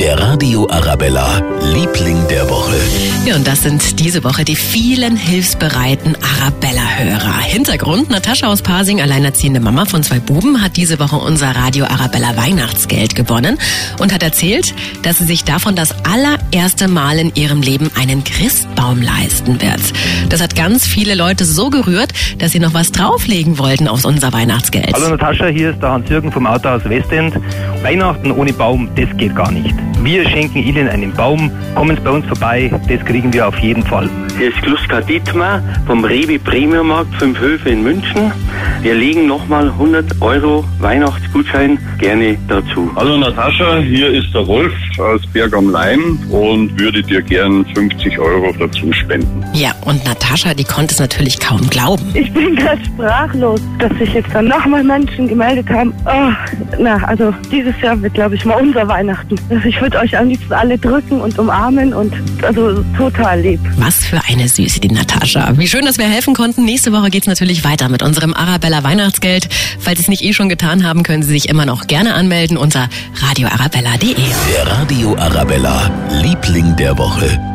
Der Radio Arabella, Liebling der Woche. Ja, und das sind diese Woche die vielen hilfsbereiten Arabella-Hörer. Hintergrund, Natascha aus Pasing, alleinerziehende Mama von zwei Buben, hat diese Woche unser Radio Arabella Weihnachtsgeld gewonnen und hat erzählt, dass sie sich davon das allererste Mal in ihrem Leben einen Christbaum leisten wird. Das hat ganz viele Leute so gerührt, dass sie noch was drauflegen wollten auf unser Weihnachtsgeld. Hallo Natascha, hier ist der Hans-Jürgen vom Autohaus Westend. Weihnachten ohne Baum, das geht gar nicht. Wir schenken Ihnen einen Baum, kommen Sie bei uns vorbei, das kriegen wir auf jeden Fall. Hier ist Kluska Dietmar vom Rewe Premiummarkt 5 Höfe in München. Wir legen nochmal 100 Euro Weihnachtsgutschein gerne dazu. Hallo Natascha, hier ist der Wolf aus Berg am Leim und würde dir gern 50 Euro dazu spenden. Ja, und Natascha, die konnte es natürlich kaum glauben. Ich bin gerade sprachlos, dass sich jetzt dann nochmal Menschen gemeldet haben. Oh, na, also dieses Jahr wird, glaube ich, mal unser Weihnachten. Also ich würde euch am liebsten alle drücken und umarmen und also total lieb. Was für eine Süße, die Natascha. Wie schön, dass wir helfen konnten. Nächste Woche geht's natürlich weiter mit unserem Arabella Weihnachtsgeld. Falls Sie es nicht eh schon getan haben, können Sie sich immer noch gerne anmelden unter radioarabella.de. Der Radio Arabella, Liebling der Woche.